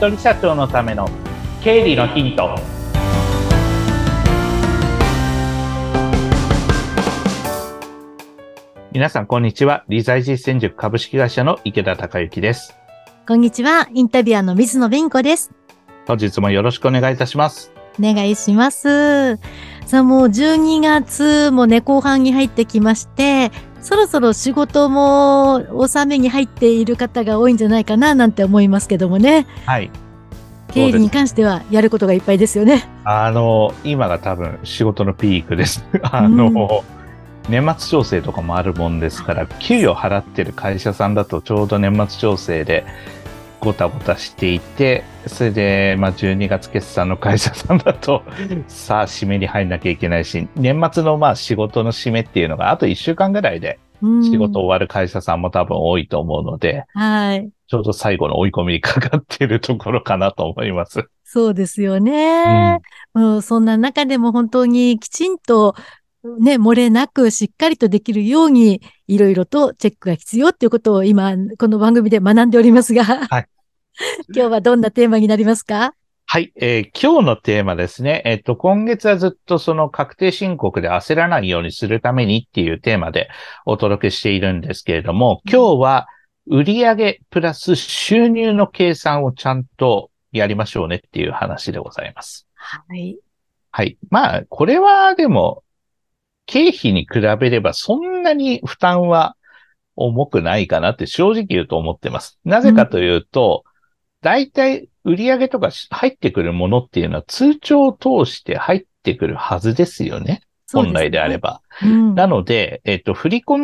人社長のための経理のヒント。皆さんこんにちは。理財実践塾株式会社の池田孝之です。こんにちは。インタビュアーの水野弁子です。本日もよろしくお願いいたします。お願いします。さあもう12月もね後半に入ってきましてそろそろ仕事も納めに入っている方が多いんじゃないかななんて思いますけどもね。はい。経理に関してはやることがいっぱいですよね。あの、今が多分仕事のピークです。あの、うん、年末調整とかもあるもんですから、給与払ってる会社さんだとちょうど年末調整でごたごたしていて、それで、まあ、12月決算の会社さんだと、さあ、締めに入んなきゃいけないし、年末のまあ仕事の締めっていうのが、あと1週間ぐらいで仕事終わる会社さんも多分多いと思うので、はい。ちょうど最後の追い込みにかかっているところかなと思います。そうですよね。うん、そんな中でも本当にきちんとね、漏れなくしっかりとできるように、いろいろとチェックが必要っていうことを今、この番組で学んでおりますが、はい。今日はどんなテーマになりますか？はい、えー、今日のテーマですね。えっ、と、今月はずっとその確定申告で焦らないようにするためにっていうテーマでお届けしているんですけれども、今日は売上プラス収入の計算をちゃんとやりましょうねっていう話でございます。はい。はい。まあ、これはでも、経費に比べればそんなに負担は重くないかなって正直言うと思ってます。なぜかというと、大体売上とか入ってくるものっていうのは通帳を通して入ってくるはずですよね。本来であれば。うん、なので、えっと、振り込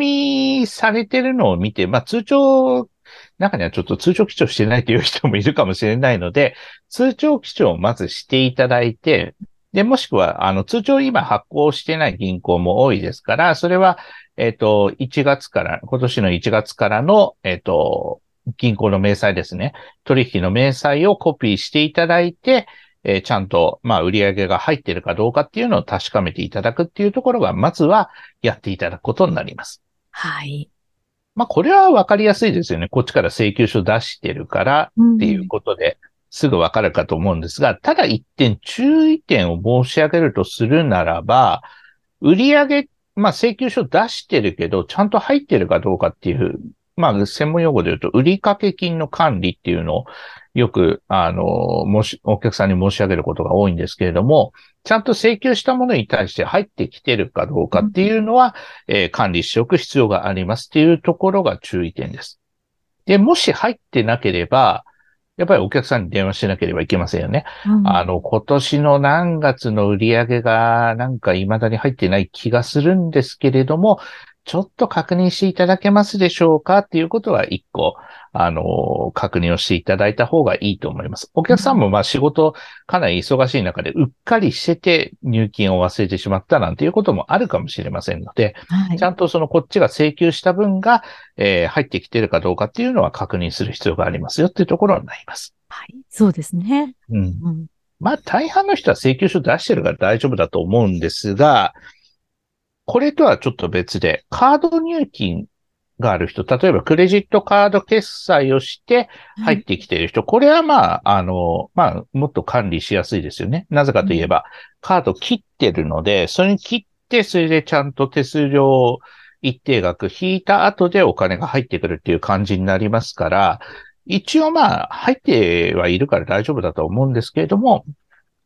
みされてるのを見て、まあ通帳、中にはちょっと通帳記帳してないという人もいるかもしれないので、通帳記帳をまずしていただいて、で、もしくは、あの、通帳今発行してない銀行も多いですから、それは、えっ、と、1月から、今年の1月からの、えっ、と、銀行の明細ですね。取引の明細をコピーしていただいて、えー、ちゃんと、まあ、売上が入っているかどうかっていうのを確かめていただくっていうところが、まずはやっていただくことになります。はい。まあ、これはわかりやすいですよね。こっちから請求書出してるからっていうことで、すぐわかるかと思うんですが、ただ一点注意点を申し上げるとするならば、売上まあ、請求書出してるけど、ちゃんと入ってるかどうかっていうまあ、専門用語で言うと、売掛金の管理っていうのをよく、あの、もし、お客さんに申し上げることが多いんですけれども、ちゃんと請求したものに対して入ってきてるかどうかっていうのは、うん、えー、管理しておく必要がありますっていうところが注意点です。で、もし入ってなければ、やっぱりお客さんに電話しなければいけませんよね。うん、あの、今年の何月の売り上げがなんか未だに入ってない気がするんですけれども、ちょっと確認していただけますでしょうかっていうことは一個、あの、確認をしていただいた方がいいと思います。お客さんもまあ仕事かなり忙しい中でうっかりしてて入金を忘れてしまったなんていうこともあるかもしれませんので、はい、ちゃんとそのこっちが請求した分が、えー、入ってきてるかどうかっていうのは確認する必要がありますよっていうところになります。はい。そうですね。うん。うん、まあ大半の人は請求書出してるから大丈夫だと思うんですが、これとはちょっと別で、カード入金がある人、例えばクレジットカード決済をして入ってきている人、これはまあ、あの、まあ、もっと管理しやすいですよね。なぜかといえば、カード切ってるので、それに切って、それでちゃんと手数料一定額引いた後でお金が入ってくるっていう感じになりますから、一応まあ、入ってはいるから大丈夫だと思うんですけれども、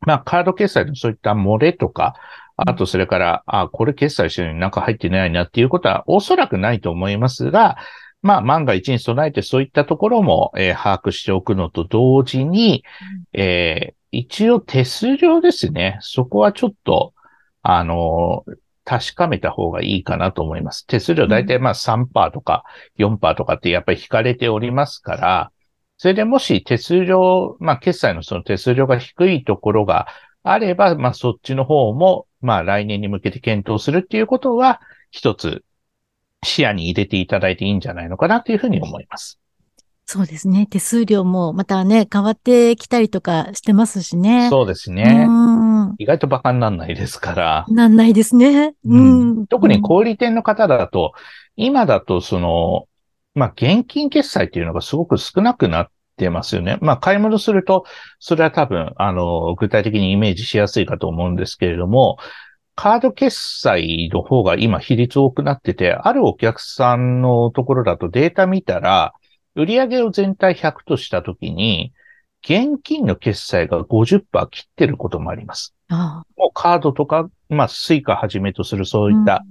まあ、カード決済のそういった漏れとか、あと、それから、あ、これ決済してるのになんか入ってないなっていうことはおそらくないと思いますが、まあ、万が一に備えてそういったところも、えー、把握しておくのと同時に、えー、一応手数料ですね。そこはちょっと、あのー、確かめた方がいいかなと思います。手数料大体まあ3%とか4%とかってやっぱり引かれておりますから、それでもし手数料、まあ決済のその手数料が低いところがあれば、まあそっちの方も、まあ来年に向けて検討するっていうことは、一つ視野に入れていただいていいんじゃないのかなというふうに思います。そうですね。手数料もまたね、変わってきたりとかしてますしね。そうですね。意外と馬鹿にならないですから。なんないですね。うん、特に小売店の方だと、今だとその、まあ、現金決済っていうのがすごく少なくなってますよね。まあ、買い物すると、それは多分、あの、具体的にイメージしやすいかと思うんですけれども、カード決済の方が今比率多くなってて、あるお客さんのところだとデータ見たら、売上を全体100としたときに、現金の決済が50%切ってることもあります。あもうカードとか、まあ、スイカはじめとするそういった、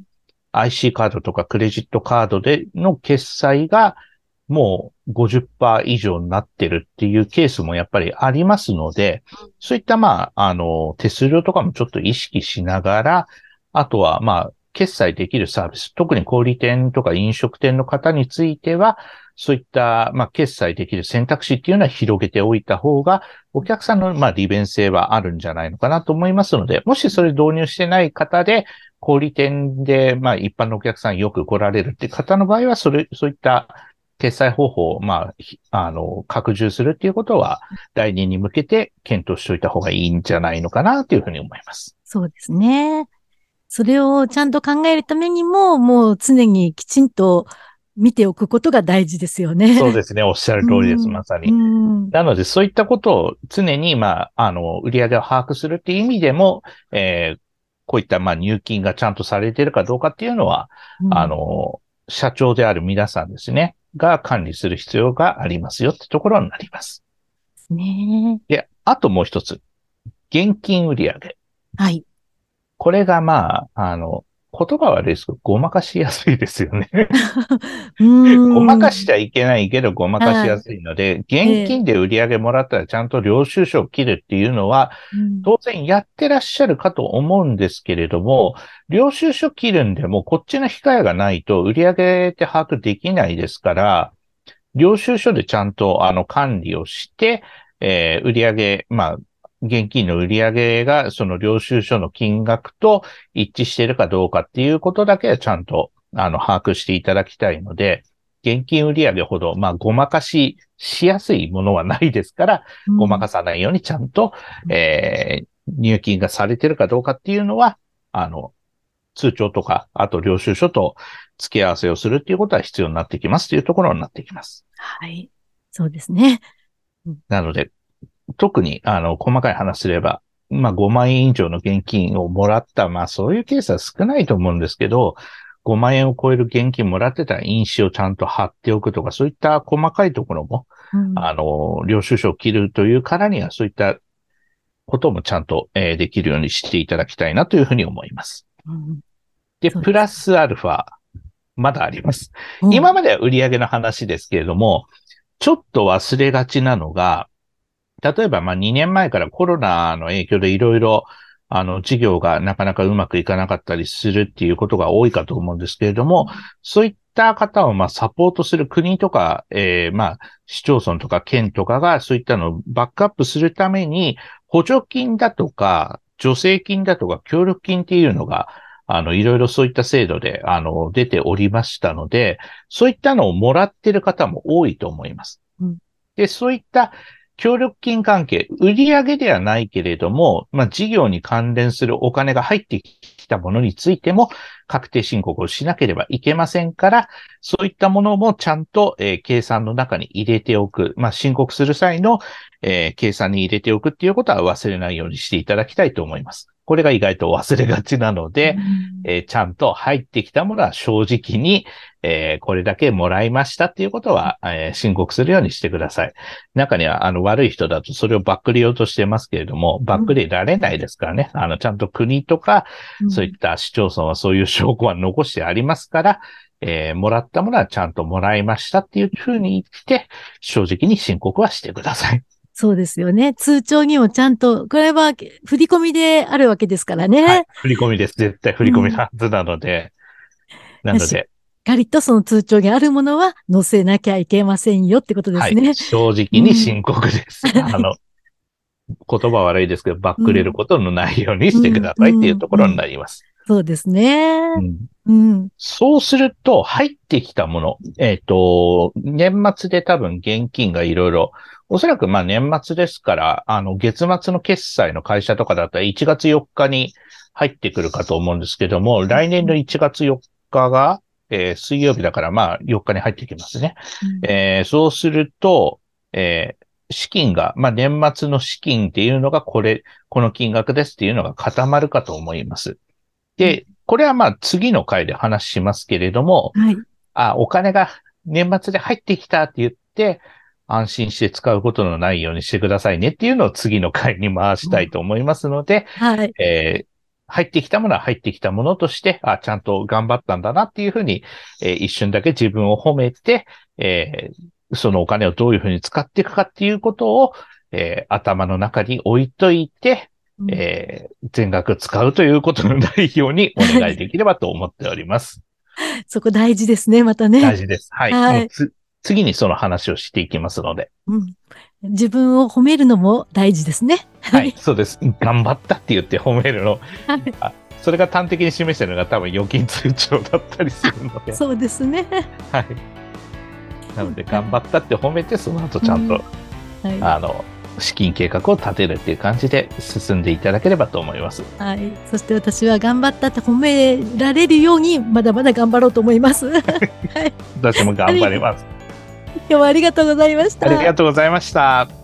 IC カードとかクレジットカードでの決済がもう50%以上になってるっていうケースもやっぱりありますので、そういったまあ、あの、手数料とかもちょっと意識しながら、あとはまあ、決済できるサービス、特に小売店とか飲食店の方については、そういった、まあ、決済できる選択肢っていうのは広げておいた方が、お客さんの、まあ、利便性はあるんじゃないのかなと思いますので、もしそれ導入してない方で、小売店で、まあ、一般のお客さんよく来られるって方の場合は、それ、そういった決済方法を、まあ、ひあの、拡充するっていうことは、来年に向けて検討しておいた方がいいんじゃないのかなというふうに思います。そうですね。それをちゃんと考えるためにも、もう常にきちんと見ておくことが大事ですよね。そうですね。おっしゃる通りです、まさに。うん。なので、そういったことを常に、まあ、あの、売り上げを把握するっていう意味でも、えーこういった、まあ、入金がちゃんとされているかどうかっていうのは、うんあ、の、社長である皆さんですね、が管理する必要がありますよってところになります。ねで、あともう一つ。現金売上。はい。これがまあ、あの、言葉は悪いですけど、ごまかしやすいですよね。うん。ごまかしちゃいけないけど、ごまかしやすいので、現金で売り上げもらったらちゃんと領収書を切るっていうのは、うん当然やってらっしゃるかと思うんですけれども、領収書切るんでもこっちの控えがないと売り上げって把握できないですから、領収書でちゃんとあの管理をして、えー売り上げ、まあ、現金の売り上げがその領収書の金額と一致しているかどうかっていうことだけはちゃんとあの把握していただきたいので、現金売り上げほど、まあ、ごまかししやすいものはないですから、ごまかさないようにちゃんと、えー入金がされてるかどうかっていうのは、あの、通帳とか、あと領収書と付け合わせをするっていうことは必要になってきますというところになってきます。はい。そうですね。なので、特に、あの、細かい話すれば、まあ、5万円以上の現金をもらった、まあ、そういうケースは少ないと思うんですけど、5万円を超える現金もらってたら印紙をちゃんと貼っておくとか、そういった細かいところも、うんあの、領収書を切るというからには、そういったこともちゃんと、えーできるようにしていただきたいなというふうに思います。うんで、ですプラスアルファ、まだあります。うん今までは売上の話ですけれども、ちょっと忘れがちなのが、例えばまあ2年前からコロナの影響でいろいろあの事業がなかなかうまくいかなかったりするっていうことが多いかと思うんですけれども、そういった方をまあサポートする国とか、えーまあ市町村とか県とかがそういったのをバックアップするために補助金だとか助成金だとか協力金っていうのがあの、いろいろそういった制度で、あの、出ておりましたので、そういったのをもらってる方も多いと思います。うんで、そういった協力金関係、売上ではないけれども、まあ、事業に関連するお金が入ってきたものについても、確定申告をしなければいけませんから、そういったものもちゃんと、えー計算の中に入れておく。まあ、申告する際の、えー計算に入れておくっていうことは忘れないようにしていただきたいと思います。これが意外と忘れがちなので、えーちゃんと入ってきたものは正直に、えーこれだけもらいましたっていうことは、えー申告するようにしてください。中には、あの、悪い人だとそれをバックリようとしてますけれども、バックリられないですからね。あの、ちゃんと国とか、うんそういった市町村はそういう証拠は残してありますから、えーもらったものはちゃんともらいましたっていうふうに言って、正直に申告はしてください。そうですよね。通帳にもちゃんと、これは振り込みであるわけですからね。はい。振り込みです。絶対振り込みのはずなので。なのよしで、しっかりとその通帳にあるものは載せなきゃいけませんよってことではいすね。。正直に申告です。あの、言葉悪いですけど、バックれることのないようにしてくださいっていうところになります。そうですね。そうすると、入ってきたもの、えっ、と、年末で多分現金がいろいろ、おそらくまあ年末ですから、あの、月末の決済の会社とかだったら1月4日に入ってくるかと思うんですけども、来年の1月4日が、えー水曜日だからまあ4日に入ってきますね。えーそうすると、えー資金が、まあ、年末の資金っていうのがこれ、この金額ですっていうのが固まるかと思います。で、これはまあ次の回で話しますけれども、はい。あ、お金が年末で入ってきたって言って、安心して使うことのないようにしてくださいねっていうのを次の回に回したいと思いますので、はい。えー入ってきたものは入ってきたものとして、あ、ちゃんと頑張ったんだなっていうふうに、えー一瞬だけ自分を褒めて、えーそのお金をどういうふうに使っていくかっていうことを、えー頭の中に置いといて、うんえー全額使うということのないようにお願いできればと思っております。そこ大事ですね、またね。大事です。はい。はい次にその話をしていきますので。うん。自分を褒めるのも大事ですね。はい。そうです。頑張ったって言って褒めるの。はいあそれが端的に示してるのが多分預金通帳だったりするので。そうですね。はい。なので、頑張ったって褒めて、その後ちゃんと、はい。あの、資金計画を立てるっていう感じで進んでいただければと思います。はい。そして私は頑張ったって褒められるように、まだまだ頑張ろうと思います。はい。私も頑張ります。今日はありがとうございました。ありがとうございました。